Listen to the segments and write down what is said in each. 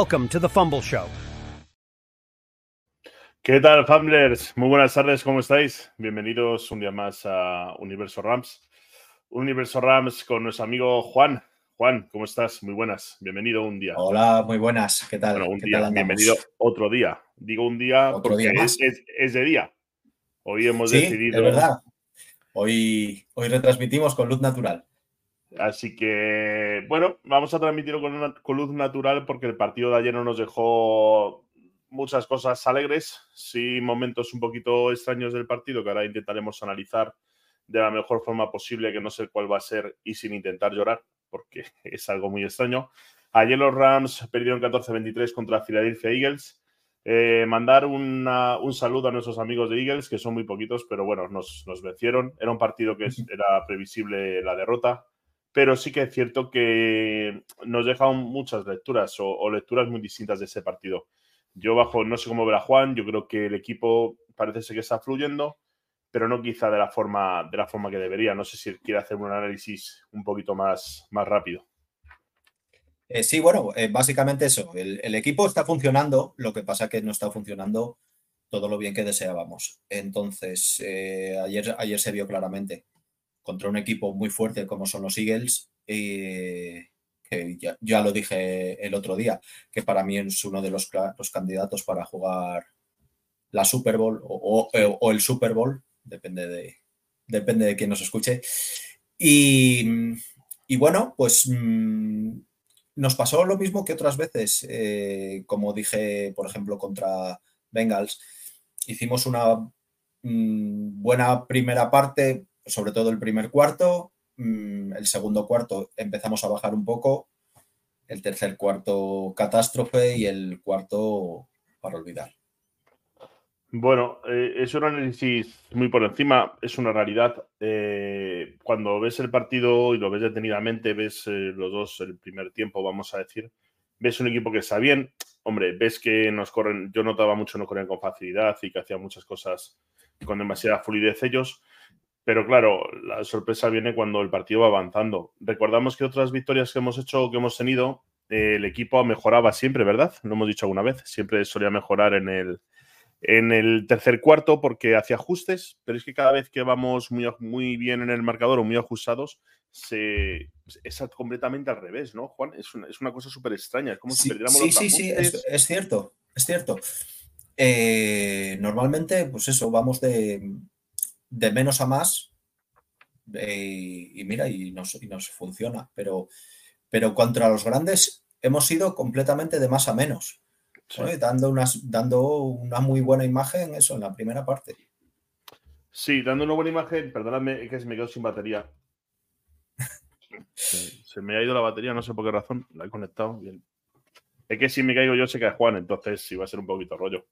Welcome to the Fumble Show. ¿Qué tal, Fumblers? Muy buenas tardes, ¿cómo estáis? Bienvenidos un día más a Universo Rams. Universo Rams con nuestro amigo Juan. Juan, ¿cómo estás? Muy buenas. Bienvenido un día. Hola, muy buenas. ¿Qué tal? Bueno, un ¿Qué día. tal andamos? Bienvenido otro día. Digo un día Otro porque día más. es, es- es de día. Hoy hemos Sí, decidido. es verdad. Hoy, hoy retransmitimos con luz natural. Así que, bueno, vamos a transmitirlo con, una- con luz natural porque el partido de ayer no nos dejó muchas cosas alegres, sí momentos un poquito extraños del partido que ahora intentaremos analizar de la mejor forma posible, que no sé cuál va a ser y sin intentar llorar, porque es algo muy extraño. Ayer los Rams perdieron 14-23 contra Philadelphia Eagles. Eh, mandar una- un saludo a nuestros amigos de Eagles, que son muy poquitos, pero bueno, nos, nos vencieron. Era un partido que era previsible la derrota, pero sí que es cierto que nos dejan muchas lecturas o, lecturas muy distintas de ese partido. Yo bajo, no sé cómo verá Juan, yo creo que el equipo parece ser que está fluyendo, pero no quizá de la forma, de la forma que debería. No sé si quiere hacer un análisis un poquito más, más rápido. Eh, sí, bueno, eh, básicamente eso. El, el equipo está funcionando, lo que pasa que no está funcionando todo lo bien que deseábamos. Entonces, eh, ayer, ayer se vio claramente contra un equipo muy fuerte como son los Eagles, eh, que ya, ya lo dije el otro día, que para mí es uno de los, los candidatos para jugar la Super Bowl o, o- o el Super Bowl, depende de, depende de quién nos escuche. Y, y bueno, pues mm, nos pasó lo mismo que otras veces, eh, como dije, por ejemplo, contra Bengals. Hicimos una mm, buena primera parte, sobre todo el primer cuarto. Mm, el segundo cuarto empezamos a bajar un poco. El tercer cuarto, catástrofe. Y el cuarto, para olvidar. Bueno, eh, es un análisis muy por encima, es una realidad. Eh, cuando ves el partido y lo ves detenidamente, ves eh, los dos el primer tiempo, vamos a decir, ves un equipo que está bien. Hombre, ves que nos corren, yo notaba mucho no corren con facilidad y que hacían muchas cosas con demasiada fluidez ellos. Pero claro, la sorpresa viene cuando el partido va avanzando. Recordamos que otras victorias que hemos hecho, que hemos tenido, eh, el equipo mejoraba siempre, ¿verdad? Lo hemos dicho alguna vez. Siempre solía mejorar en el, en el tercer cuarto porque hacía ajustes, pero es que cada vez que vamos muy, muy bien en el marcador o muy ajustados, se, es completamente al revés, ¿no, Juan? Es una, es una cosa súper extraña, es como si Sí, perdiéramos sí, los sí, sí, es, es cierto, es cierto. Eh, normalmente, pues eso, vamos de, de menos a más eh, y mira, y nos, y nos funciona, pero, pero contra los grandes hemos ido completamente de más a menos, Sí. ¿no? Y dando, unas, dando una muy buena imagen, eso, en la primera parte. Sí, dando una buena imagen, perdóname, es que se me quedó sin batería. Se, se me ha ido la batería, no sé por qué razón, la he conectado bien. Es que si me caigo yo se cae Juan, entonces sí va a ser un poquito rollo.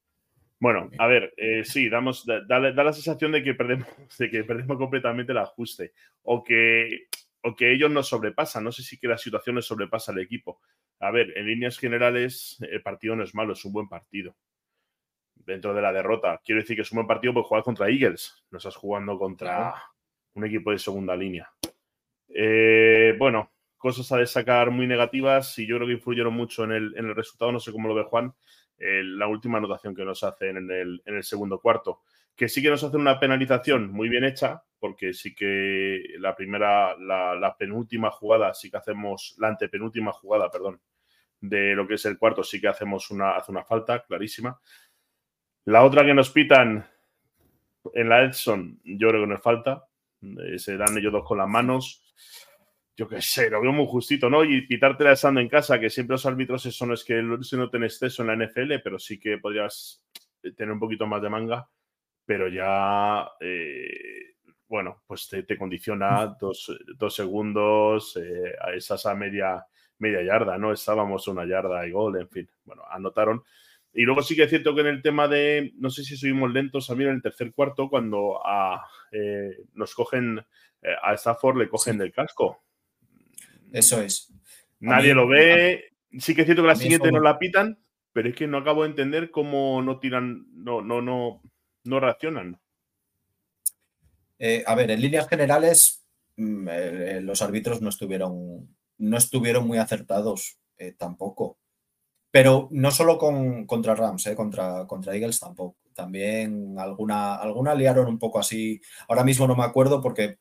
Bueno, a ver, eh, sí, damos, da, da- da la sensación de que perdemos, de que perdemos completamente el ajuste o que, o que ellos nos sobrepasan. No sé si que la situación les sobrepasa al equipo. A ver, en líneas generales, el partido no es malo, es un buen partido. Dentro de la derrota, quiero decir que es un buen partido porque jugar contra Eagles. No estás jugando contra Claro. un equipo de segunda línea. Eh, bueno, cosas a destacar muy negativas y yo creo que influyeron mucho en el, en el resultado. No sé cómo lo ve Juan. Eh, la última anotación que nos hacen en el, en el segundo cuarto. Que sí que nos hacen una penalización muy bien hecha, porque sí que la primera, la, penúltima jugada, sí que hacemos, la antepenúltima jugada, perdón, de lo que es el cuarto, sí que hacemos una, hace una falta clarísima. La otra que nos pitan en la Edson, yo creo que no es falta. Eh, se dan ellos dos con las manos. Yo qué sé, lo veo muy justito, ¿no? Y pitártela estando en casa, que siempre los árbitros eso no es que se noten exceso en la NFL, pero sí que podrías tener un poquito más de manga. Pero ya, eh, bueno, pues te, te condiciona dos, dos segundos, eh, a esas a media, media yarda, ¿no? Estábamos una yarda y gol, en fin. Bueno, anotaron. Y luego sí que es cierto que en el tema de, no sé si subimos lentos también en el tercer cuarto, cuando a, eh, nos cogen, eh, a Stafford le cogen del casco. Eso es. Nadie mí- lo ve. Sí que es cierto que la siguiente no la pitan, pero es que no acabo de entender cómo no tiran, no, no, no, no reaccionan. Eh, a ver, en líneas generales, mm, eh, los árbitros no estuvieron, no estuvieron muy acertados eh, tampoco. Pero no solo con, contra Rams, eh, contra, contra Eagles tampoco. También alguna, alguna liaron un poco así. Ahora mismo no me acuerdo porque,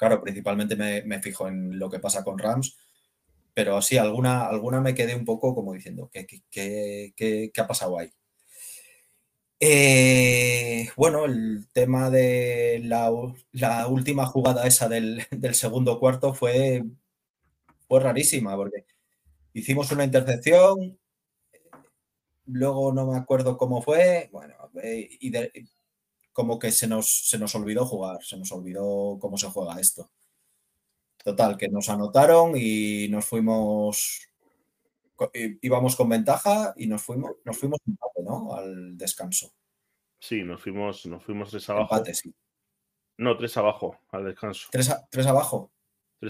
claro, principalmente me, fijo en lo que pasa con Rams. Pero sí, alguna, alguna me quedé un poco como diciendo, ¿qué, qué, qué, qué ha pasado ahí? Eh, bueno, el tema de la, última jugada esa del, segundo cuarto fue, fue rarísima, porque hicimos una intercepción, luego no me acuerdo cómo fue, bueno, eh, y como que se nos, se nos olvidó jugar, se nos olvidó cómo se juega esto. Total, que nos anotaron y nos fuimos íbamos con ventaja y nos fuimos, nos fuimos ¿no? Al descanso. Sí, nos fuimos, nos fuimos tres abajo. No, tres abajo al descanso. ¿Tres, tres abajo?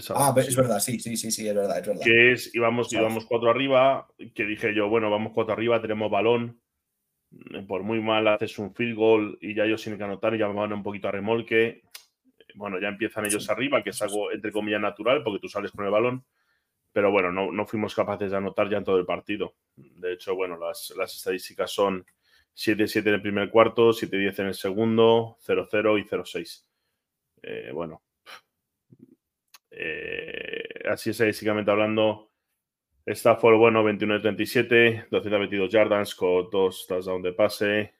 ah, es verdad, sí, sí, sí, sí, es verdad, es verdad. Que es, íbamos, íbamos cuatro arriba, que dije yo, bueno, vamos cuatro arriba, tenemos balón. Por muy mal haces un field goal y ya ellos tienen que anotar y ya van un poquito a remolque. Bueno, ya empiezan ellos arriba, que es algo entre comillas natural, porque tú sales con el balón pero bueno, no, fuimos capaces de anotar ya en todo el partido. De hecho, bueno, las, estadísticas son 7-7 en el primer cuarto, 7-10 en el segundo, 0-0 y 0-6. Eh, bueno, eh, así estadísticamente hablando, Stafford, bueno, 21-37, 222 yardas con dos touchdowns de pase.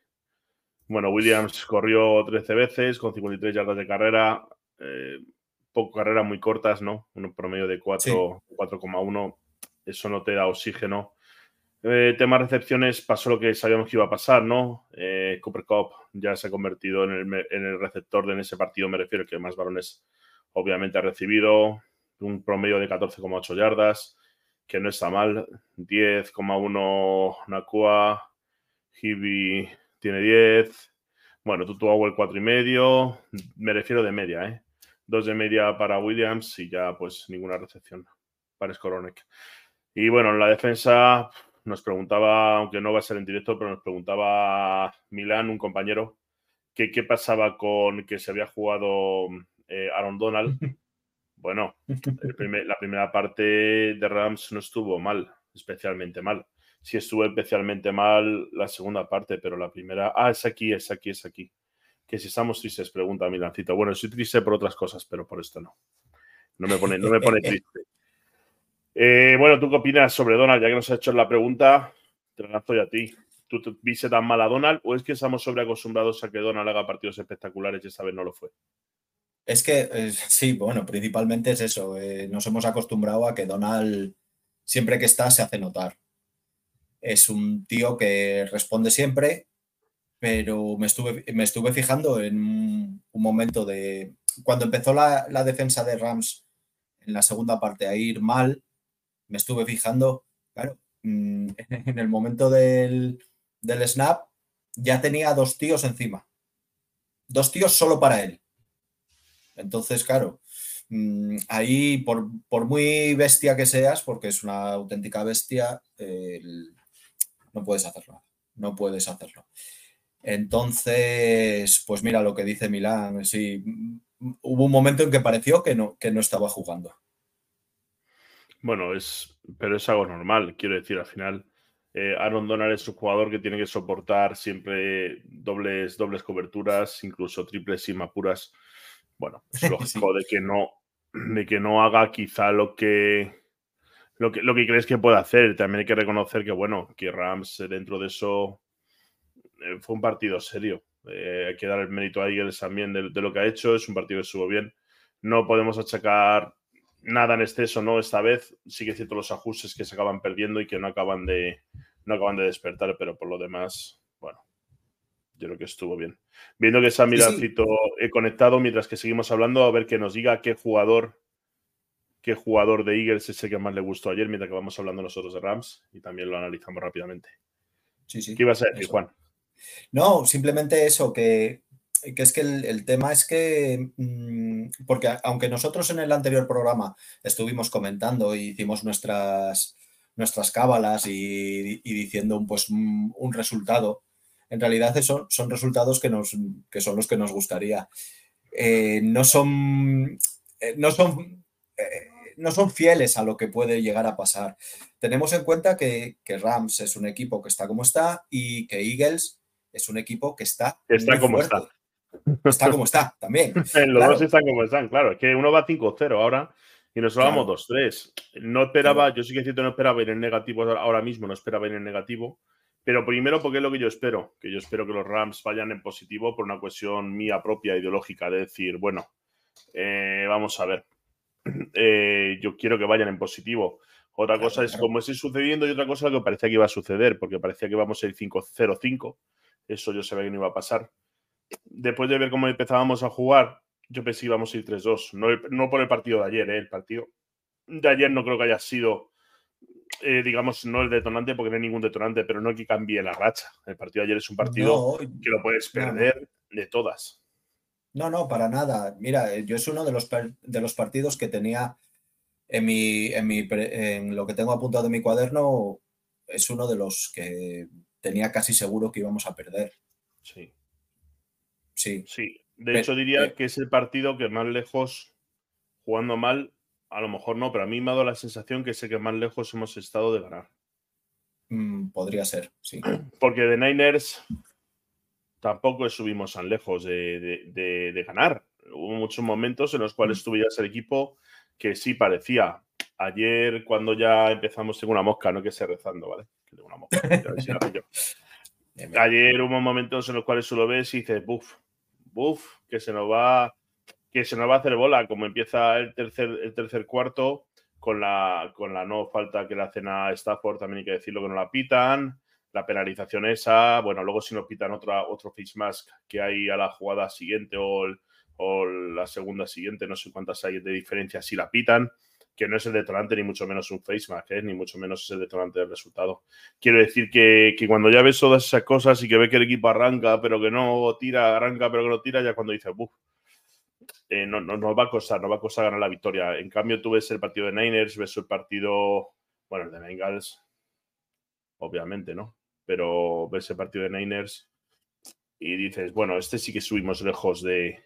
Bueno, Williams corrió 13 veces con 53 yardas de carrera. Eh, poco carreras muy cortas, ¿no? Un promedio de 4,1. Eso no te da oxígeno. Eh, tema recepciones, pasó lo que sabíamos que iba a pasar, ¿no? Eh, Cooper Cup ya se ha convertido en el, receptor de en ese partido, me refiero, que más balones obviamente ha recibido. Un promedio de 14,8 yardas, que no está mal. 10,1 Nakua. Hibi tiene 10. Bueno, Tutu el 4,5. Me refiero de media, ¿eh? dos de media para Williams y ya pues ninguna recepción para Skoronek. Y bueno, en la defensa nos preguntaba, aunque no va a ser en directo, pero nos preguntaba Milán, un compañero, que qué pasaba con que se había jugado eh, Aaron Donald. Bueno, la primera parte de Rams no estuvo mal, especialmente mal. Sí estuvo especialmente mal la segunda parte, pero la primera, ah, es aquí, es aquí, es aquí que si estamos tristes, pregunta Milancito. Bueno, estoy triste por otras cosas, pero por esto no. No me pone, no me pone triste. Eh, bueno, ¿tú qué opinas sobre Donald? Ya que nos ha hecho la pregunta, te la lanzo a ti. ¿Tú te viste tan mal a Donald o es que estamos sobreacostumbrados a que Donald haga partidos espectaculares y esta vez no lo fue? Es que eh, sí, bueno, principalmente es eso. Eh, nos hemos acostumbrado a que Donald, siempre que está, se hace notar. Es un tío que responde siempre, pero me estuve, me estuve fijando en un momento de... Cuando empezó la, defensa de Rams en la segunda parte a ir mal, me estuve fijando, claro, mm, en el momento del, snap ya tenía dos tíos encima. Dos tíos solo para él. Entonces, claro, mm, ahí por, muy bestia que seas, porque es una auténtica bestia, no puedes hacerlo. No puedes hacerlo. Entonces, pues mira lo que dice Milán, sí, hubo un momento en que pareció que no, que no estaba jugando. Bueno, es, pero es algo normal, quiero decir, al final. Eh, Aaron Donald es un jugador que tiene que soportar siempre dobles, dobles coberturas, incluso triples y mapuras. Bueno, es lógico de que no, de que no haga quizá lo que, lo que, lo que crees que puede hacer. También hay que reconocer que, bueno, que Rams dentro de eso eh, fue un partido serio. Eh, hay que dar el mérito a Eagles también de, lo que ha hecho. Es un partido que estuvo bien. No podemos achacar nada en exceso, ¿no? Esta vez sí que cierto los ajustes que se acaban perdiendo y que no acaban de, no acaban de despertar, pero por lo demás, yo creo que estuvo bien. Viendo que se ha he conectado mientras que seguimos hablando, a ver que nos diga qué jugador, qué jugador de Eagles es el que más le gustó ayer, mientras que vamos hablando nosotros de Rams y también lo analizamos rápidamente. Sí, sí. ¿Qué ibas a decir, Juan? No, simplemente eso, que, es que el, tema es que, mm, porque aunque nosotros en el anterior programa estuvimos comentando y hicimos nuestras, nuestras cábalas y, diciendo un, pues, un, resultado, en realidad eso son resultados que, nos, que son los que nos gustaría. Eh, no son, eh, no son eh, no son fieles a lo que puede llegar a pasar. Tenemos en cuenta que, Rams es un equipo que está como está y que Eagles es un equipo que está. Está como está. Está como está también. Los dos están como están, claro. Es que uno va 5-0 ahora y nosotros vamos 2-3. No esperaba, yo sí que cierto, no esperaba ir en negativo ahora mismo, no esperaba ir en negativo. Pero primero, porque es lo que yo espero, que yo espero que los Rams vayan en positivo por una cuestión mía propia, ideológica, de decir, bueno, eh, vamos a ver, eh, yo quiero que vayan en positivo. Otra cosa es cómo esté sucediendo y otra cosa lo que parecía que iba a suceder, porque parecía que íbamos a ir 5-0-5. Eso yo sabía que no iba a pasar. Después de ver cómo empezábamos a jugar, yo pensé que íbamos a ir 3-2. No, por el partido de ayer, ¿eh? el partido de ayer no creo que haya sido, eh, digamos, no el detonante, porque no hay ningún detonante, pero no que cambie la racha. El partido de ayer es un partido que lo puedes perder de todas. No, no, para nada. Mira, yo es uno de los, de los partidos que tenía en, mi, en, mi, en lo que tengo apuntado en mi cuaderno, es uno de los que tenía casi seguro que íbamos a perder. Sí. Sí. Sí. De hecho, diría que es el partido que más lejos, jugando mal, a lo mejor no, pero a mí me ha dado la sensación que sé que más lejos hemos estado de ganar. Mm, podría ser, sí. Porque de Niners tampoco estuvimos tan lejos de, ganar. Hubo muchos momentos en los cuales mm. tuvieras el equipo que sí parecía. Ayer, cuando ya empezamos, tengo una mosca, no que esté rezando, ¿vale? Que tengo una mosca. Ayer hubo momentos en los cuales tú lo ves y dices, buf, buf, que se nos va, que se nos va a hacer bola, como empieza el tercer, el tercer cuarto, con la, con la no falta que le hacen a Stafford, también hay que decirlo que no la pitan la penalización esa, bueno, luego si nos pitan otra, otro face mask que hay a la jugada siguiente o, la segunda siguiente, no sé cuántas hay de diferencia, si la pitan, que no es el detonante ni mucho menos un face mask, ¿eh? ni mucho menos es el detonante del resultado. Quiero decir que, cuando ya ves todas esas cosas y que ve que el equipo arranca, pero que no tira, arranca, pero que no tira, ya cuando dice, buf, eh, no, no, va a costar, no va a costar ganar la victoria. En cambio, tú ves el partido de Niners, ves el partido, bueno, el de Bengals, obviamente, ¿no? pero ves el partido de Niners y dices, bueno, este sí que subimos lejos de,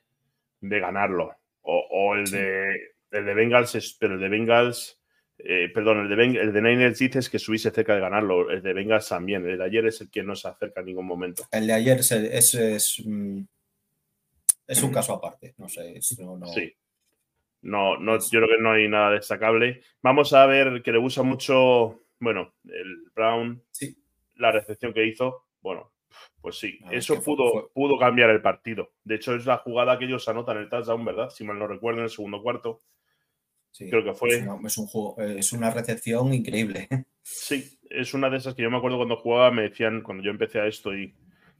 ganarlo. O, el, de, el de Bengals, pero el de Bengals, eh, perdón, el de, el de Niners dices que subiste cerca de ganarlo. El de Bengals también. El de ayer es el que no se acerca en ningún momento. El de ayer es, es, es, mm, un caso aparte. No sé. No, Sí. No, no, yo creo que no hay nada destacable. Vamos a ver que le gusta mucho, bueno, el Brown. Sí la recepción que hizo, bueno, pues sí, eso pudo, pudo cambiar el partido. De hecho, es la jugada que ellos anotan el touchdown, ¿verdad? Si mal no recuerdo, en el segundo cuarto. Sí, Creo que fue. Es una, es un juego, es una recepción increíble. Sí, es una de esas que yo me acuerdo cuando jugaba, me decían, cuando yo empecé a esto y,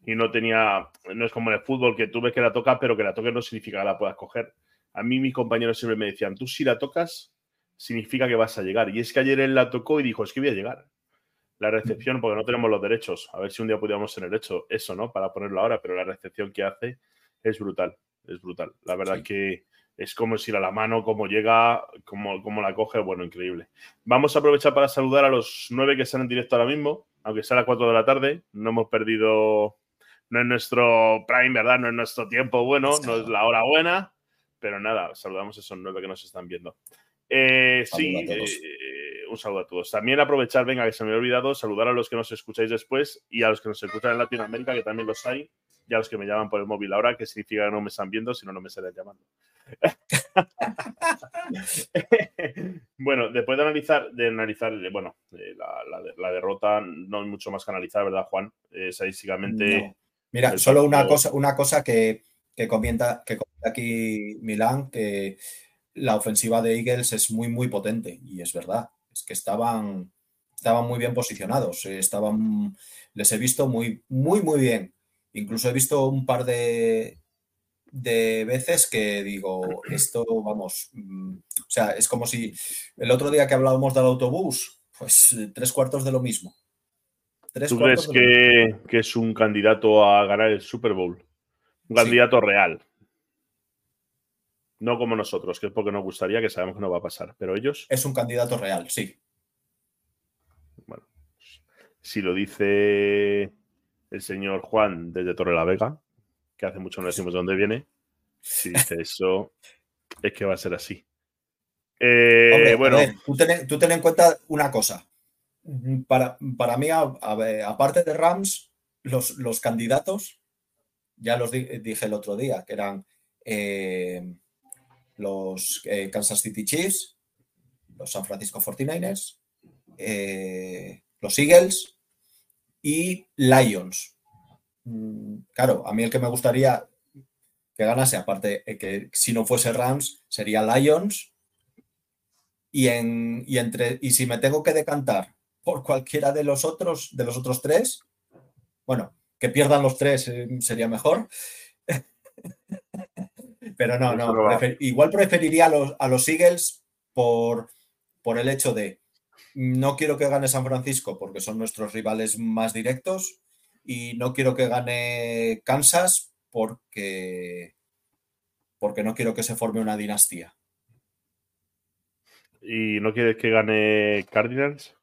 y no tenía, no es como en el fútbol que tú ves que la tocas, pero que la toques no significa que la puedas coger. A mí mis compañeros siempre me decían, tú si la tocas, significa que vas a llegar. Y es que ayer él la tocó y dijo, es que voy a llegar la recepción, porque no tenemos los derechos. A ver si un día pudiéramos tener hecho eso, ¿no? Para ponerlo ahora, pero la recepción que hace es brutal, es brutal. La verdad que es como si a la mano, como llega, como, como la coge, bueno, increíble. Vamos a aprovechar para saludar a los nueve que están en directo ahora mismo, aunque sea a las cuatro de la tarde. No hemos perdido, no es nuestro prime, ¿verdad? No es nuestro tiempo bueno, no es la hora buena, pero nada, saludamos a esos nueve que nos están viendo. Eh, sí, un saludo a todos. También aprovechar, venga, que se me ha olvidado, saludar a los que nos escucháis después y a los que nos escuchan en Latinoamérica, que también los hay, y a los que me llaman por el móvil ahora, que significa que no me están viendo, si no, no me estarían llamando. bueno, después de analizar, de analizar bueno, eh, la, derrota, no hay mucho más que analizar, ¿verdad, Juan? Eh, estadísticamente. Mira, solo una cosa, una cosa que, que, comenta, que comenta aquí Milán, que la ofensiva de Eagles es muy, muy potente, y es verdad es que estaban, estaban muy bien posicionados, eh, estaban, les he visto muy, muy, muy bien. Incluso he visto un par de, de veces que digo, esto, vamos, mm, o sea, es como si el otro día que hablábamos del autobús, pues tres cuartos de lo mismo. ¿Tú crees que, que, es un candidato a ganar el Super Bowl? Un candidato real. No como nosotros, que es porque nos gustaría, que sabemos que no va a pasar. Pero ellos. Es un candidato real, sí. Bueno, si lo dice el señor Juan desde Torre la Vega, que hace mucho no decimos de dónde viene, si dice eso, es que va a ser así. Eh, bueno, tú, ten, en cuenta una cosa. Para, para mí, aparte de Rams, los, los, candidatos, ya los dije el otro día, que eran eh, los eh, Kansas City Chiefs, los San Francisco 49ers, los Eagles y Lions. Mm, claro, a mí el que me gustaría que ganase, aparte que si no fuese Rams, sería Lions y, en, entre, y si me tengo que decantar por cualquiera de los otros, de los otros tres, bueno, que pierdan los tres eh, sería mejor. Pero no, no, igual preferiría a los, a los Eagles por, por el hecho de no quiero que gane San Francisco porque son nuestros rivales más directos y no quiero que gane Kansas porque, porque no quiero que se forme una dinastía. ¿Y no quieres que gane Cardinals?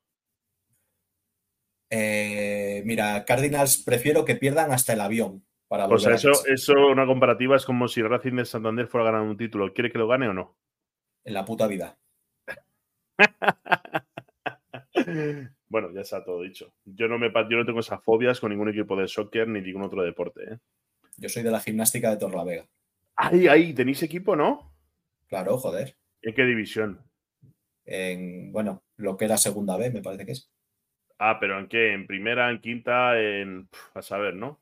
Eh, mira, Cardinals prefiero que pierdan hasta el avión. Para o sea, eso, eso, una comparativa es como si Racing de Santander fuera a ganar un título. ¿Quiere que lo gane o no? En la puta vida. bueno, ya está todo dicho. Yo no, me, yo no tengo esas fobias con ningún equipo de soccer ni ningún otro deporte. ¿eh? Yo soy de la gimnástica de Torlavega. Ahí, ahí, tenéis equipo, ¿no? Claro, joder. ¿En qué división? en, bueno, lo que era segunda B, me parece que es. Ah, pero ¿en qué? ¿En primera, en quinta, en... a saber, ¿no?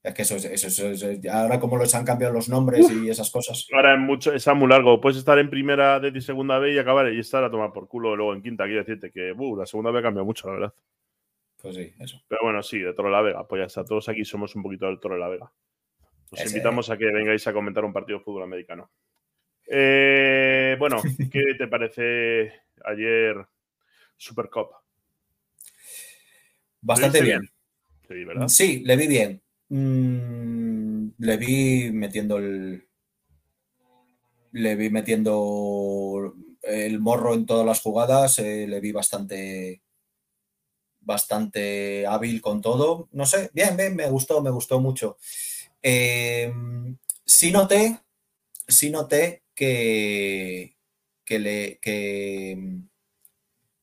Es que eso es, eso es, ahora como los han cambiado los nombres y esas cosas. Ahora es mucho, está muy largo. Puedes estar en primera de segunda B y acabar y estar a tomar por culo luego en quinta. Quiero decirte que uh, la segunda B ha cambiado mucho, la verdad. Pues sí, eso. Pero bueno, sí, de Toro de la Vega. Pues ya está, todos aquí somos un poquito del Toro de la Vega. Os invitamos a que vengáis a comentar un partido de fútbol americano. Eh, bueno, ¿qué te parece ayer Super Cup? Bastante bien. Sí, ¿verdad? Sí, le vi bien. Mm, le vi metiendo el. Le vi metiendo el morro en todas las jugadas. Eh, le vi bastante. Bastante hábil con todo. No sé, bien, bien, me gustó, me gustó mucho. Eh, sí noté, sí noté que, que le que,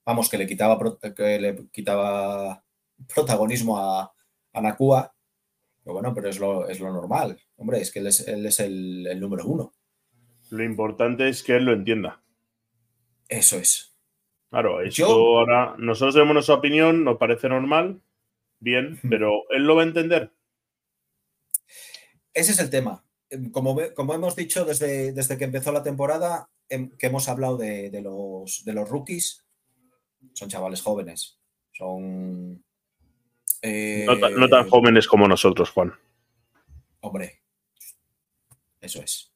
vamos, que le quitaba que le quitaba protagonismo a, a Nakua. Pero bueno, pero es lo, es lo normal. Hombre, es que él es, el, número uno. Lo importante es que él lo entienda. Eso es. Claro, ahora nosotros tenemos nuestra opinión, nos parece normal, bien, pero él lo va a entender. Ese es el tema. Em, como, como hemos dicho desde, desde, que empezó la temporada, em, que hemos hablado de, los, de los rookies, son chavales jóvenes. Son. No, eh, tan jóvenes como nosotros, Juan. Hombre, eso es.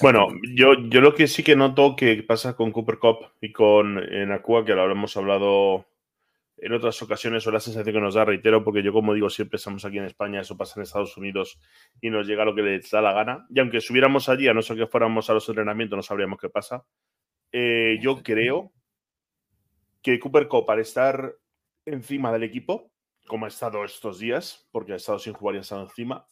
Bueno, yo, yo lo que sí que noto que pasa con Cooper Cup y con Nakua, que lo hemos hablado en otras ocasiones o la sensación que nos da, reitero, porque yo como digo, siempre estamos aquí en España, eso pasa en Estados Unidos y nos llega lo que les da la gana. Y aunque subiéramos allí, a no ser que fuéramos a los entrenamientos, no sabríamos qué pasa. Eh, yo creo que Cooper Cup, para estar encima del equipo, como ha estado estos días, porque ha estado sin jugar y ha estado encima,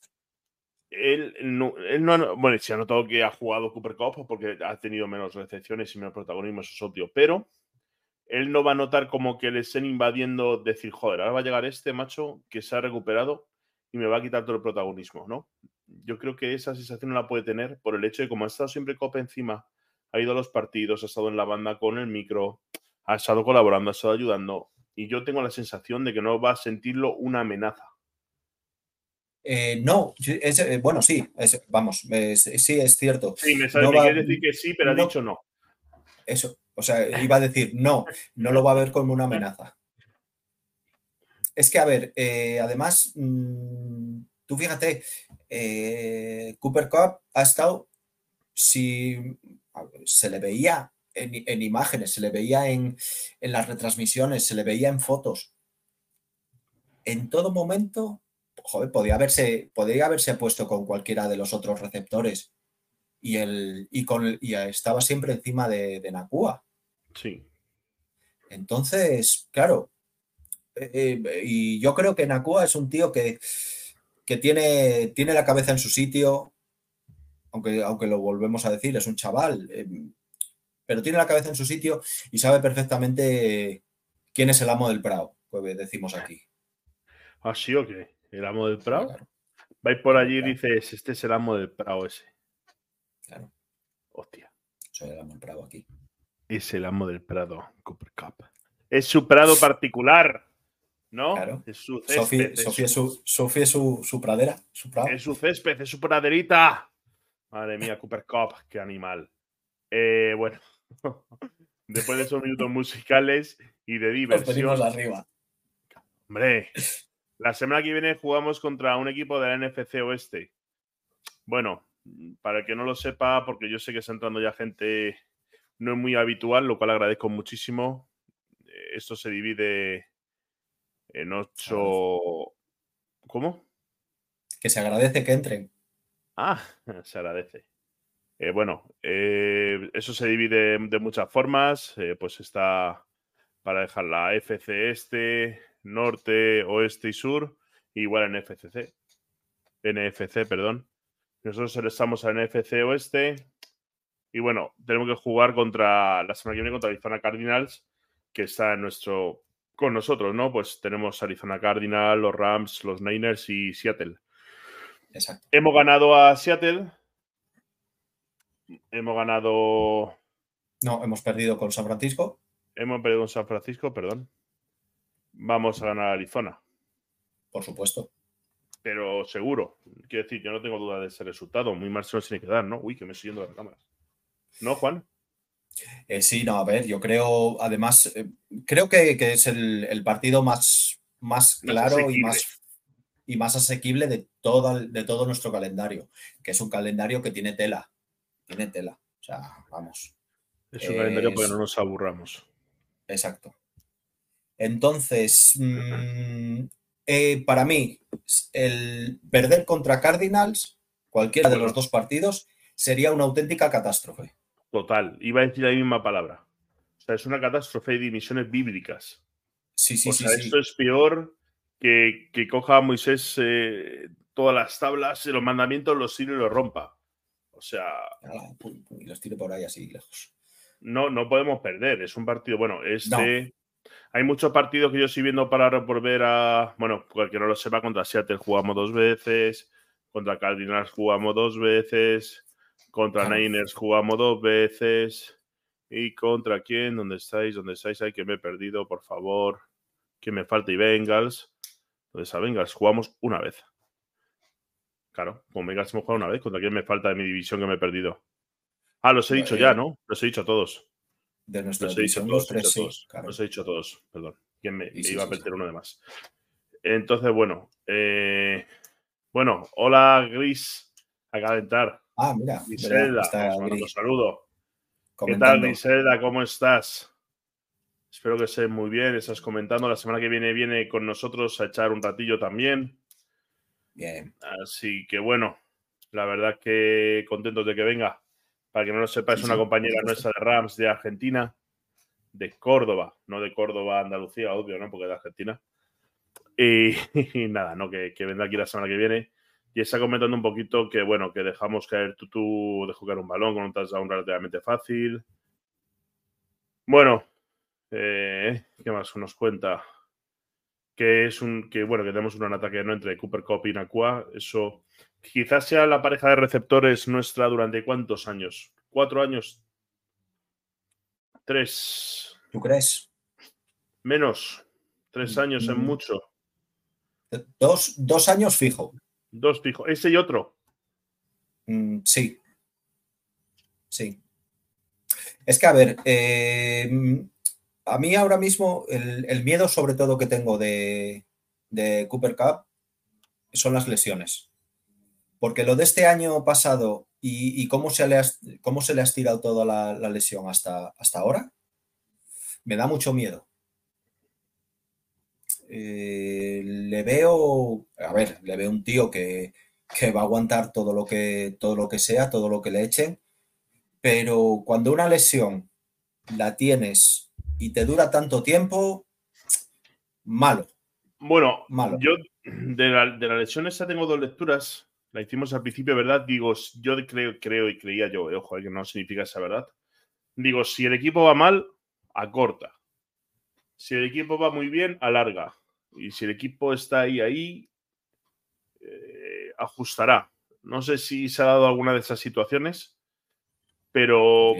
él no, no bueno, se ha notado que ha jugado Cooper Cup porque ha tenido menos recepciones y menos protagonismo, eso es obvio, pero él no va a notar como que le estén invadiendo, decir, joder, ahora va a llegar este macho que se ha recuperado y me va a quitar todo el protagonismo, ¿no? Yo creo que esa sensación no la puede tener por el hecho de como ha estado siempre Copa encima, ha ido a los partidos, ha estado en la banda con el micro, ha estado colaborando, ha estado ayudando, y yo tengo la sensación de que no va a sentirlo una amenaza. Eh, no, eh, bueno, sí, vamos, sí, es cierto. Sí, me, quiere decir que sí, pero ha dicho no. Eso, o sea, iba a decir, no, no lo va a ver como una amenaza. Es que, a ver, eh, además, mm, tú fíjate, eh, Cooper Cup ha estado, si se le veía en, imágenes, se le veía en, las retransmisiones, se le veía en fotos. En todo momento, joder, podía haberse, podría haberse puesto con cualquiera de los otros receptores y, el, y, con, y estaba siempre encima de, de Nakua. Sí. Entonces, claro, eh, eh, y yo creo que Nakua es un tío que, que tiene, tiene, la cabeza en su sitio, aunque, aunque, lo volvemos a decir, es un chaval. Eh, pero tiene la cabeza en su sitio y sabe perfectamente quién es el amo del Prado, pues decimos aquí. ¿Ah, sí o qué? ¿El amo del Prado? Claro. Vais por allí y dices, este es el amo del Prado ese. Claro. Hostia. Soy el amo del Prado aquí. Es el amo del Prado, Cooper Cup. Es su Prado particular. ¿no? Claro. Es su césped. Sofía es su, su, su, pradera. Su prado. Es su césped, es su praderita. Madre mía, Cooper Cup, qué animal. Eh, bueno, después de esos minutos musicales y de diversión. arriba. Hombre, la semana que viene jugamos contra un equipo de la NFC Oeste. Bueno, para el que no lo sepa, porque yo sé que está entrando ya gente no es muy habitual, lo cual agradezco muchísimo. Eh, esto se divide en ocho. ¿Cómo? Que se agradece que entren. Ah, se agradece. Eh, bueno, eh, eso se divide de muchas formas. Eh, pues está para dejar la FC este, norte, oeste y sur, igual en FCC. NFC, perdón. Nosotros estamos a NFC oeste. Y bueno, tenemos que jugar contra la semana que viene contra Arizona Cardinals, que está en nuestro con nosotros, ¿no? Pues tenemos Arizona Cardinals, los Rams, los Niners y Seattle. Exacto. Hemos ganado a Seattle. Hemos ganado. No, hemos perdido con San Francisco. Hemos perdido con San Francisco, perdón. Vamos a ganar Arizona. Por supuesto. Pero seguro. Quiero decir, yo no tengo duda de ese resultado. Muy mal se nos tiene que dar, ¿no? Uy, que me estoy yendo de las cámaras. ¿No, Juan? Eh, sí, no, a ver, yo creo, además, eh, creo que, es el, partido más, más claro y más, y más asequible de todo, de todo nuestro calendario, que es un calendario que tiene tela, tiene tela, o sea, vamos. Es un calendario para que no nos aburramos. Exacto. Entonces, mm, eh, para mí, el perder contra Cardinals, cualquiera de los dos partidos, sería una auténtica catástrofe. Total, iba a decir la misma palabra. O sea, es una catástrofe de dimensiones bíblicas. Sí, sí, o sí. Sea, Esto es peor que, que coja a Moisés eh, todas las tablas, los mandamientos, los tire y los rompa. O sea. Y los tire por ahí así lejos. No, no podemos perder. Es un partido. Bueno, este. Hay muchos partidos que yo estoy viendo para volver a. Bueno, cualquiera no lo sepa, contra Seattle jugamos dos veces. Contra Cardinals jugamos dos veces. Contra Niners jugamos dos veces. ¿Y contra quién? ¿Dónde estáis? ¿Dónde estáis? Hay que me he perdido, por favor. Que me falta y Bengals. Entonces a Bengals jugamos una vez. Claro, con Bengals hemos jugado una vez. ¿Contra quién me falta de mi división que me he perdido? Ah, los he dicho ya, ¿no? Los he dicho a todos. De nuestra los he dicho todos, tres, sí, Los he dicho todos, perdón. ¿Quién me iba a perder uno de más? Entonces, bueno. Eh, bueno, hola Gris. Acaba de entrar. Ah, mira. Griselda, un saludo. ¿Qué tal, Griselda? ¿Cómo estás? Espero que estés muy bien. Estás comentando. La semana que viene viene con nosotros a echar un ratillo también. Bien. Así que bueno, la verdad que contentos de que venga. Para que no lo sepa, es una compañera nuestra de Rams de Argentina, de Córdoba, no de Córdoba, Andalucía, obvio, ¿no? Porque es de Argentina. Y, nada, ¿no? Que, que vendrá aquí la semana que viene y está comentando un poquito que, bueno, que dejamos caer Tutu de jugar un balón con un touchdown relativamente fácil. Bueno, eh, ¿qué más nos cuenta? Que es un, que bueno, que tenemos un ataque ¿no? entre Cooper Cup y Nakua. Eso quizás sea la pareja de receptores nuestra durante cuántos años? ¿Cuatro años? ¿Tres? ¿Tú crees? Menos. Tres años en mm. mucho. Dos, dos años fijo. Dos fijos. ¿Ese y otro? Mm, sí. Sí. Es que, a ver, eh, a mí ahora mismo el, miedo sobre todo que tengo de, Cooper Cup son las lesiones. Porque lo de este año pasado y, cómo, se le ha, cómo se le ha estirado toda la, lesión hasta, hasta ahora, me da mucho miedo. Eh, le veo, a ver, le veo un tío que, va a aguantar todo lo que, todo lo que sea, todo lo que le echen, pero cuando una lesión la tienes y te dura tanto tiempo, malo. Bueno, malo. yo de la, de la lesión esa tengo dos lecturas. La hicimos al principio, ¿verdad? Digo, yo creo, creo y creía yo, eh, ojo, eh, que no significa esa verdad. Digo, si el equipo va mal, acorta. Si el equipo va muy bien, alarga. Y si el equipo está ahí, ahí, eh, ajustará. No sé si se ha dado alguna de esas situaciones, pero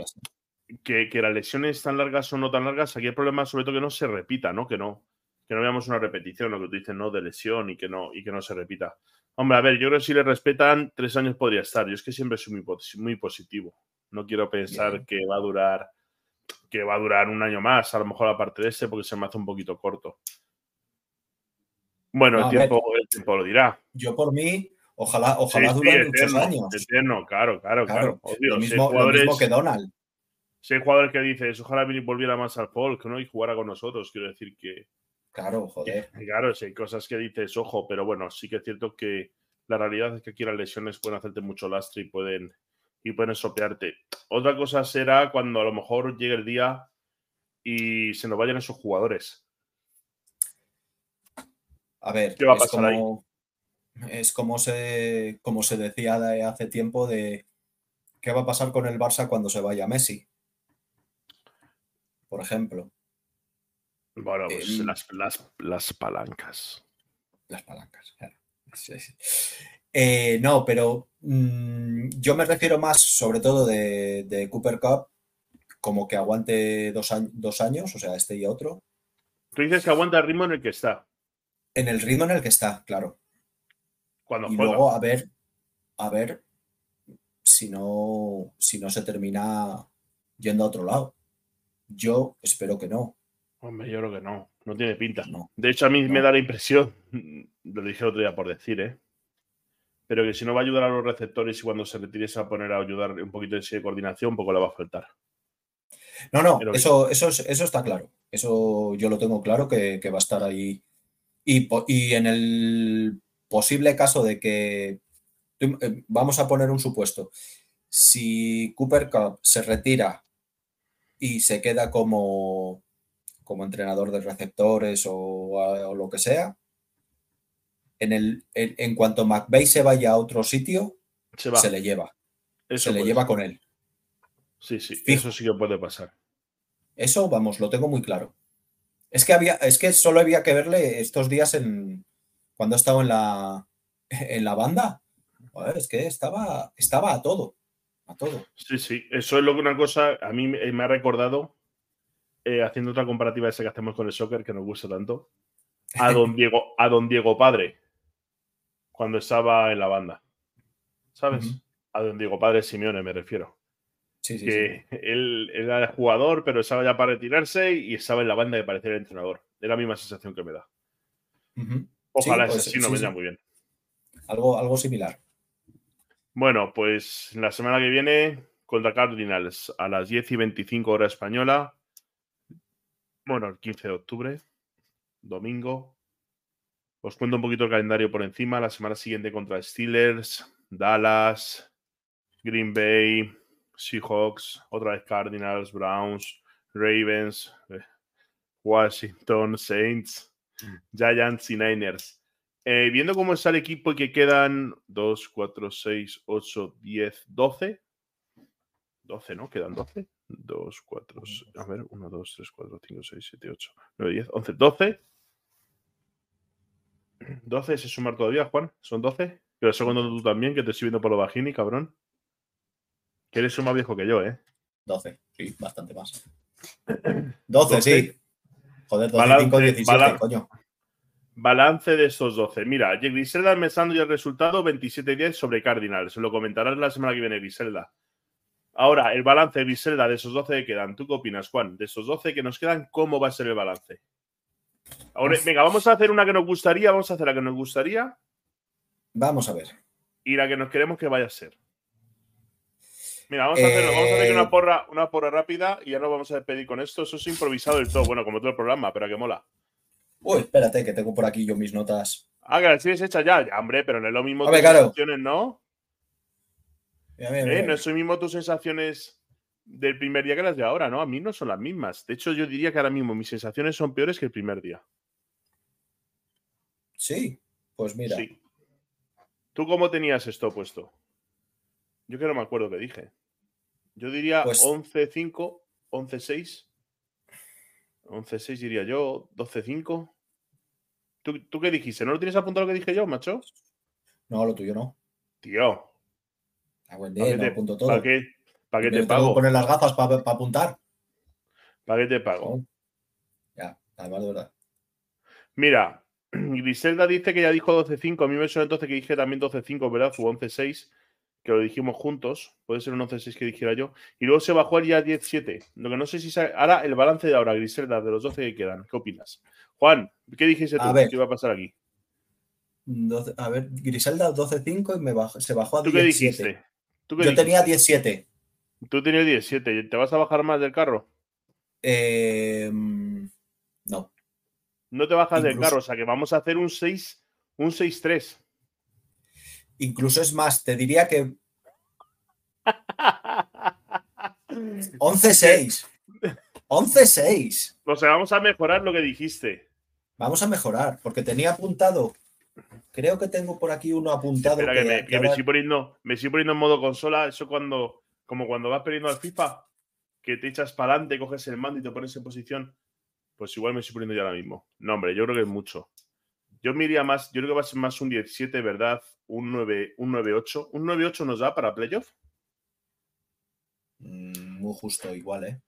que, las lesiones tan largas o no tan largas, aquí el problema sobre todo que no se repita, ¿no? Que no, que no veamos una repetición, lo que tú dices, ¿no? De lesión y que no, y que no se repita. Hombre, a ver, yo creo que si le respetan, tres años podría estar. Yo es que siempre soy muy, muy positivo. No quiero pensar que va a durar que va a durar un año más, a lo mejor aparte de este, porque se me hace un poquito corto. Bueno, el, tiempo, lo dirá. Yo por mí, ojalá, ojalá dure muchos años. Eterno, claro, claro, claro. lo, mismo, que Donald. Si hay jugadores que dices, ojalá volviera más al folk, ¿no? Y jugara con nosotros, quiero decir que. Claro, joder. claro, si hay cosas que dices, ojo, pero bueno, sí que es cierto que la realidad es que aquí las lesiones pueden hacerte mucho lastre y pueden y pueden sopearte. Otra cosa será cuando a lo mejor llegue el día y se nos vayan esos jugadores. A ver, ¿qué va a pasar ahí? Es como se, como se decía hace tiempo de qué va a pasar con el Barça cuando se vaya Messi. Por ejemplo. Bueno, pues las, las, palancas. Las palancas, claro. Eh, no, pero mm, yo me refiero más, sobre todo de, Cooper Cup, como que aguante dos, años, o sea, este y otro. Tú dices que aguanta el ritmo en el que está. En el ritmo en el que está, claro. Cuando y luego a ver, a ver si no, si no se termina yendo a otro lado. Yo espero que no. Hombre, yo creo que no. No tiene pinta. No. De hecho, a mí me da la impresión, lo dije el otro día por decir, ¿eh? pero que si no va a ayudar a los receptores y cuando se retire se va a poner a ayudar un poquito de coordinación, un poco le va a faltar. No, no, eso, eso, eso está claro. Eso yo lo tengo claro que, va a estar ahí. Y, y, en el posible caso de que, eh, vamos a poner un supuesto, si Cooper Cup se retira y se queda como, como entrenador de receptores o lo que sea, en, el, en, cuanto McVeigh se vaya a otro sitio, se, le lleva. se le lleva con él. Sí, sí, eso sí que puede pasar. Eso, vamos, lo tengo muy claro. Es que había, es que solo había que verle estos días en cuando ha estado en la, en la banda. es que estaba, estaba a todo. A todo. Sí, sí. Eso es lo que una cosa a mí me ha recordado, eh, haciendo otra comparativa esa que hacemos con el soccer, que nos gusta tanto, a don Diego, a don Diego Padre cuando estaba en la banda. ¿Sabes? A don Diego Padre Simeone me refiero. Sí, sí, que Él, era el jugador, pero estaba ya para retirarse y estaba en la banda de parecer el entrenador. Es la misma sensación que me da. Ojalá ese pues, sí no me muy bien. Algo, algo similar. Bueno, pues la semana que viene contra Cardinals a las 10 y 25 hora española. Bueno, el 15 de octubre, domingo, os cuento un poquito el calendario por encima. La semana siguiente contra Steelers, Dallas, Green Bay, Seahawks, otra vez Cardinals, Browns, Ravens, eh, Washington, Saints, Giants y Niners. Eh, viendo cómo está el equipo y que quedan 2, 4, 6, 8, 10, 12. 12, ¿no? Quedan 12. 2, 4, a ver, 1, 2, 3, 4, 5, 6, 7, 8, 9, 10, 11, 12. 12 se sumar todavía, Juan. Son 12. Pero segundo tú también, que te estoy viendo por lo bajini, cabrón. Que eres un más viejo que yo, ¿eh? 12, sí, bastante más. 12, sí. Joder, 12, balance, 5, 17, coño. Balance de estos 12. Mira, Griselda empezando ya el resultado 27-10 sobre Cardinals. Lo comentarás la semana que viene, Griselda. Ahora, el balance de Griselda de esos 12 que quedan. ¿Tú qué opinas, Juan? De esos 12 que nos quedan, ¿cómo va a ser el balance? Ahora, venga, vamos a hacer una que nos gustaría, vamos a hacer la que nos gustaría. Vamos a ver. Y la que nos queremos que vaya a ser. Mira, vamos a, hacer, vamos a hacer una eh, porra, una porra rápida y ya nos vamos a despedir con esto. Eso es improvisado del todo, bueno, como todo el programa, pero que mola. Uy, espérate, que tengo por aquí yo mis notas. Ah, que las tienes hechas ya. ya. hombre, pero no es lo mismo tus sensaciones, ¿no? ¿Eh? No es lo mismo tus sensaciones del primer día que las de ahora, ¿no? A mí no son las mismas. De hecho, yo diría que ahora mismo mis sensaciones son peores que el primer día. Sí, pues mira. Sí. ¿Tú cómo tenías esto puesto? Yo que no me acuerdo qué dije. Yo diría 11-5. 11-6. 11-6 diría yo, 12-5. ¿Tú, ¿Tú qué dijiste? ¿No lo tienes apuntado lo que dije yo, macho? No, lo tuyo no. Tío. A buen ¿Para día, qué, no te, apunto todo. ¿para qué, para qué te tengo que pago? poner las gafas para apuntar. ¿Para qué te pago? Ya, además de verdad. Mira, Griselda dice que ya dijo 12-5. A mí me suena entonces que dije también 12-5, ¿verdad? O 11-6, que lo dijimos juntos. Puede ser un 11-6 que dijera yo. Y luego se bajó el ya 10-7. Lo que no sé si. sa- Ahora, el balance de ahora, Griselda, de los 12 que quedan. ¿Qué opinas? Juan, ¿qué dijiste tú? Ver. ¿Qué iba a pasar aquí? 12 a ver, Griselda 12.5 y me bajó, se bajó a ¿Tú qué 10.7. dijiste? ¿Tú qué Yo tenía dijiste? 17. Tú tenías 17. ¿Te vas a bajar más del carro? Eh, no. No te bajas del Incluso- carro, o sea que vamos a hacer un 6, un 6-3. Incluso es más, te diría que 11-6. 11-6. O sea, vamos a mejorar lo que dijiste. Vamos a mejorar, porque tenía apuntado. Creo que tengo por aquí uno apuntado. Espera, que, me, que me ahora- estoy poniendo, me estoy poniendo en modo consola. Eso cuando, como cuando vas perdiendo al FIFA, que te echas para adelante, coges el mando y te pones en posición. Pues igual me estoy poniendo ya ahora mismo. No, hombre, yo creo que es mucho. Yo me iría más, yo creo que va a ser más un 17, ¿verdad? Un 9, un 9-8. ¿Un 9-8 nos da para playoff? Mm, Muy justo, igual, ¿eh?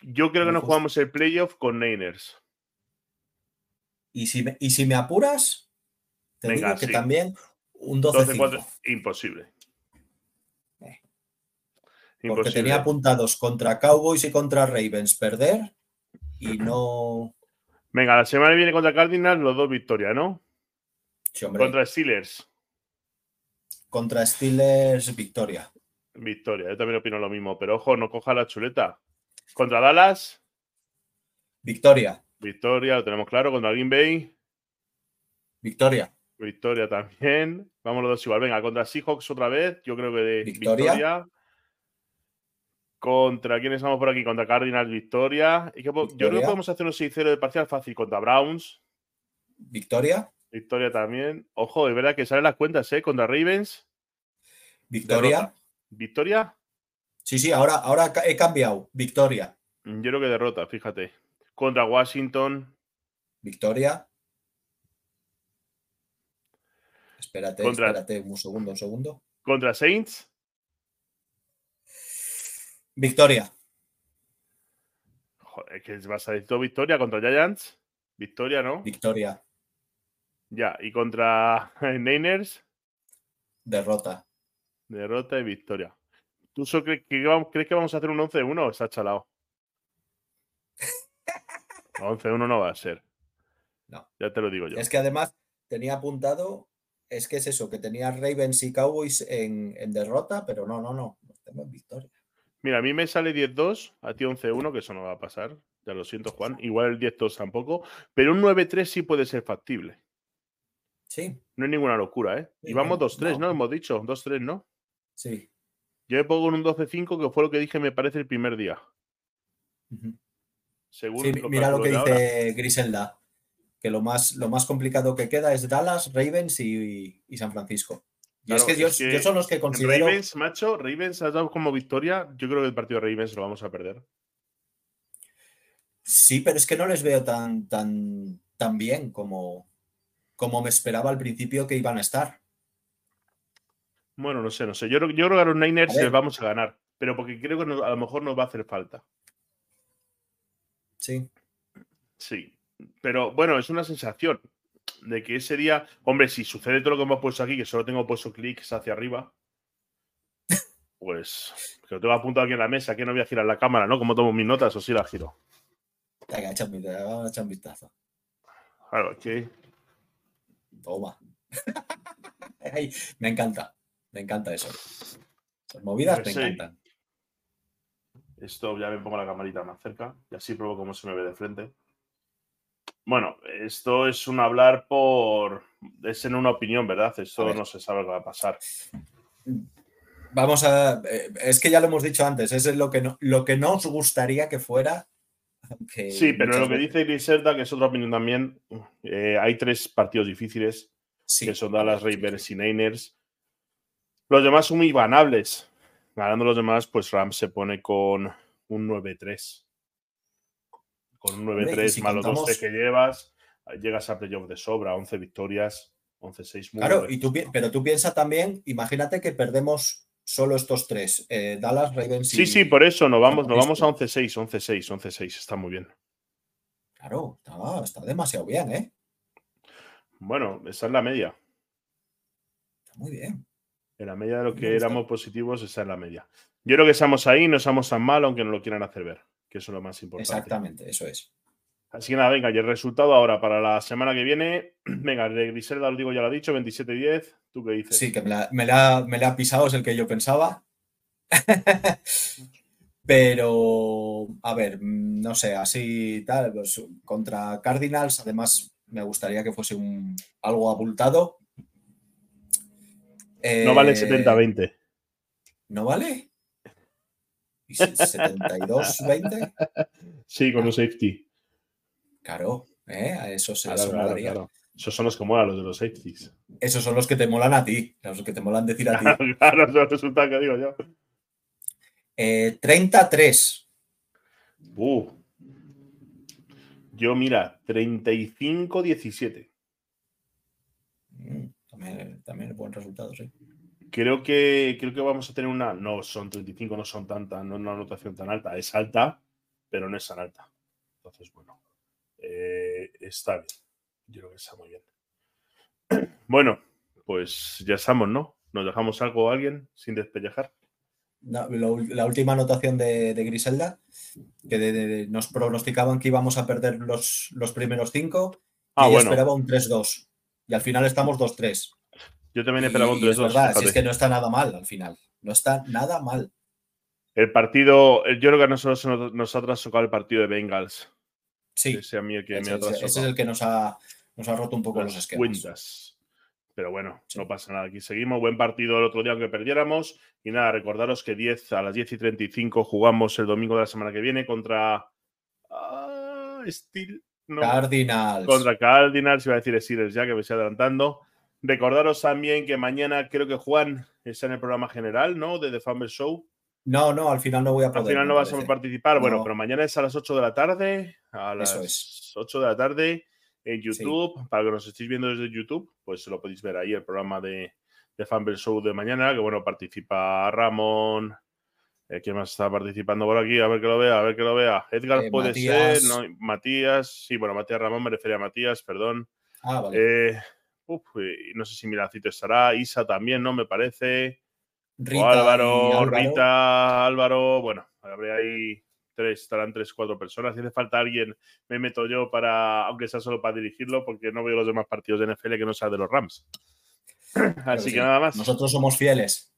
Yo creo que no jugamos el playoff con Niners. Y si me, y si me apuras, te Venga, digo que sí. también un 12-4, 12-5. imposible. Eh. Porque Imposible. tenía apuntados contra Cowboys y contra Ravens perder y no. Venga, la semana que viene contra Cardinals, los dos victorias, ¿no? Sí, contra... Contra Steelers, Steelers, victoria. victoria. Yo también opino lo mismo, pero ojo, no coja la chuleta. Contra Dallas, Victoria, victoria, lo tenemos claro. Contra Green Bay, victoria. victoria también. Vamos los dos igual. Venga, contra Seahawks otra vez, yo creo que de Victoria. victoria. Contra quién estamos por aquí? Contra Cardinals, victoria. Y que yo creo que podemos hacer un 6-0 de parcial fácil contra Browns, Victoria, victoria también. Ojo, es verdad que salen las cuentas, ¿eh? Contra Ravens, victoria. Derrota. victoria. Sí, sí, ahora, ahora he cambiado. Victoria, Yo creo que derrota, fíjate. Contra Washington, victoria. Espérate, Contra- espérate, un segundo, un segundo. contra Saints, Victoria, Joder, que vas a decir todo victoria contra Giants, victoria, ¿no? victoria, Ya, y contra Niners, derrota. derrota y victoria. ¿Tú crees que, vamos, crees que vamos a hacer un 11-1 o está chalado? 11-1 no va a ser. No. Ya te lo digo yo. Es que además tenía apuntado, es que es eso, que tenía Ravens y Cowboys en, en derrota, pero no, no, no, los tengo en victoria. Mira, a mí me sale 10-2, a ti 11-1, que eso no va a pasar. Ya lo siento, Juan. Igual el 10-2 tampoco. Pero un 9-3 sí puede ser factible. Sí, No es ninguna locura, ¿eh? Sí, Y vamos no, 2-3, no. ¿no? Hemos dicho, 2-3, ¿no? sí. Yo me pongo en un 12-5, que fue lo que dije, me parece, el primer día. Ujú. Según Sí, lo mira lo que dice Griselda, que lo más, lo más complicado que queda es Dallas, Ravens y, y San Francisco. Y es que yo, es que yo son los que considero... Ravens, macho, Ravens has dado como victoria. Yo creo que el partido de Ravens lo vamos a perder. Sí, pero es que no les veo tan, tan, tan bien como, como me esperaba al principio que iban a estar. Bueno, no sé, no sé. Yo, creo- yo creo que a los Niners A les vamos a ganar. Pero porque creo que nos- a lo mejor nos va a hacer falta. Sí, Sí. Pero bueno, es una sensación de que ese día. Hombre, si sucede todo lo que hemos puesto aquí, que solo tengo puesto clics hacia arriba. Pues que lo tengo apuntado aquí en la mesa, que no voy a girar la cámara, ¿no? Como tomo mis notas, o sí la giro. venga, echa un, vista- vamos a echar un vistazo. Claro, que Toma. Me encanta, me encanta eso. Las movidas Pues me sí. encantan. Esto ya me pongo la camarita más cerca y así pruebo cómo se me ve de frente. Bueno, esto es un hablar por. Es en una opinión, ¿verdad? Esto no se sabe qué va a pasar. Vamos a. eh, Es que ya lo hemos dicho antes, es lo que, no, lo que no os gustaría que fuera. aunque Sí, pero lo que veces- dice Griselda, que es otra opinión también, eh, hay tres partidos difíciles, Sí, que son Dallas. Ravens y Niners. Los demás son muy ganables. Ganando los demás, pues Rams se pone con un 9-3. Con un 9-3 más los 12 que llevas, llegas a playoff de sobra, 11 victorias, 11-6. Claro, y tú, pero tú piensas también, imagínate que perdemos solo estos tres, eh, Dallas, Ravens y... Sí, sí, por eso nos vamos, nos vamos a 11-6, 11-6, 11-6, está muy bien. Claro, está, está demasiado bien, ¿eh? Bueno, esa es la media. Está muy bien. En la media de lo que éramos positivos, esa es la media. Yo creo que estamos ahí, no estamos tan mal, aunque no lo quieran hacer ver, que eso es lo más importante. Exactamente, eso es. Así que nada, venga, y el resultado ahora para la semana que viene. Venga, de Griselda, lo digo, ya lo ha dicho, 27-10. ¿Tú qué dices? Sí, que me la, me, la, me la, ha pisado, es el que yo pensaba. Pero, a ver, no sé, así tal, pues, contra Cardinals, además me gustaría que fuese un, algo abultado. No vale 70-20. Eh, ¿No vale? ¿Y 72-20? Sí, con los safety. Claro, ¿eh? a eso se claro, claro, Esos son los que molan, los de los safeties. Esos son los que te molan a ti, los que te molan decir a ti. claro, eso resulta que digo yo. Eh, 33. Uh. Yo, mira, 35-17. Mm, también, también es buen resultado, sí. Creo que, creo que vamos a tener una. No son 35, no son tantas, no es una anotación tan alta. Es alta, pero no es tan alta. Entonces, bueno, eh, está bien. Yo creo que está muy bien. Bueno, pues ya estamos, ¿no? ¿Nos dejamos algo a alguien sin despellejar? la, última anotación de, Griselda, que nos pronosticaban que íbamos a perder los, los primeros cinco. Ah, y esperaba un 3-2. Y al final estamos 2-3. Yo también esperaba un 3-2. Es verdad, si es que no está nada mal al final. No está nada mal. El partido, yo creo que a nosotros nos ha trasocado el partido de Bengals. Sí. Ese, a mí el que ese, es el que nos ha, nos ha roto un poco los esquemas. Cuentas. Pero bueno, no pasa nada. Aquí seguimos. Buen partido el otro día aunque perdiéramos. Y nada, recordaros que 10, a las 10 y 35 jugamos el domingo de la semana que viene contra. Ah, Steel. Cardinals. Contra Cardinals, iba a decir Steelers ya que me estoy adelantando. Recordaros también que mañana creo que Juan está en el programa general, ¿no? De The Fumble Show. No, no, al final no voy a poder. Al final no vas a participar. Bueno, pero mañana es a las 8 de la tarde. A las 8 de la tarde en YouTube. Para que nos estéis viendo desde YouTube, pues lo podéis ver ahí, el programa de, de Fumble Show de mañana, que bueno, participa Ramón. Eh, ¿Quién más está participando por aquí? A ver que lo vea, a ver que lo vea. Edgar eh, puede ser, no, Matías, sí, bueno, Matías Ramón me refería a Matías, perdón. Ah, vale. Eh, no sé si Milacito estará, Isa también, ¿no? Me parece. Rita Álvaro, Álvaro, Rita, Álvaro, bueno, habrá ahí tres, estarán tres, cuatro personas. Si hace falta alguien, me meto yo para, aunque sea solo para dirigirlo, porque no veo los demás partidos de NFL que no sea de los Rams. Así que nada más. Nosotros somos fieles.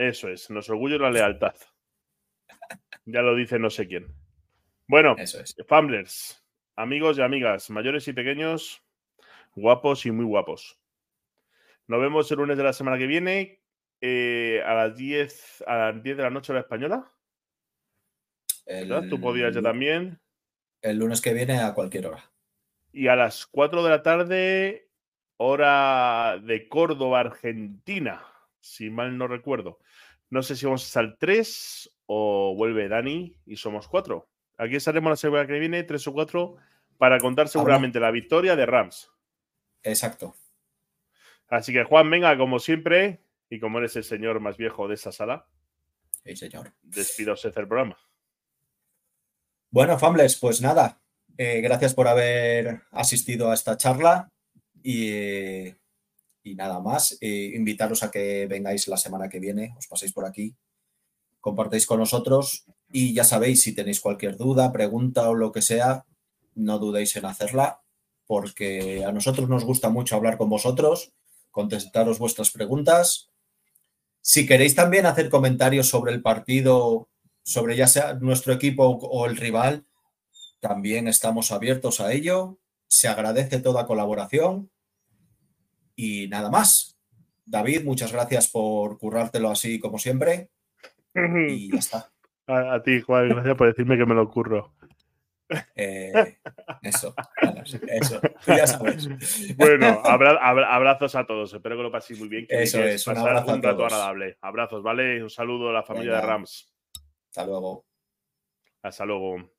Eso es, nos orgullo la lealtad. Ya lo dice no sé quién. Bueno, Eso es. Famblers, amigos y amigas, mayores y pequeños, guapos y muy guapos. Nos vemos el lunes de la semana que viene eh, a las 10 a las 10 de la noche la española. El, Tú podías ya también. El lunes que viene a cualquier hora. Y a las 4 de la tarde, hora de Córdoba, Argentina, si mal no recuerdo. No sé si vamos el 3 o vuelve Dani y somos 4. Aquí estaremos la semana que viene, 3 o 4, para contar seguramente la victoria de Rams. Exacto. Así que Juan, venga, como siempre, y como eres el señor más viejo de esta sala, sí, señor. despido el programa. Bueno, Fambles, pues nada, eh, gracias por haber asistido a esta charla y, y nada más. Eh, invitaros a que vengáis la semana que viene, os paséis por aquí, compartéis con nosotros y ya sabéis, si tenéis cualquier duda, pregunta o lo que sea, no dudéis en hacerla porque a nosotros nos gusta mucho hablar con vosotros, contestaros vuestras preguntas. Si queréis también hacer comentarios sobre el partido sobre ya sea nuestro equipo o el rival, también estamos abiertos a ello. Se agradece toda colaboración y nada más. David, muchas gracias por currártelo así como siempre. Y ya está. A, ti, Juan, gracias por decirme que me lo curro. Eh, eso, eso, ya sabes. Bueno, abrazos a todos. Espero que lo paséis muy bien. Que eso es, un, abrazo un rato agradable. Abrazos, ¿vale? Un saludo a la familia Venga. de Rams. Hasta luego. Hasta luego.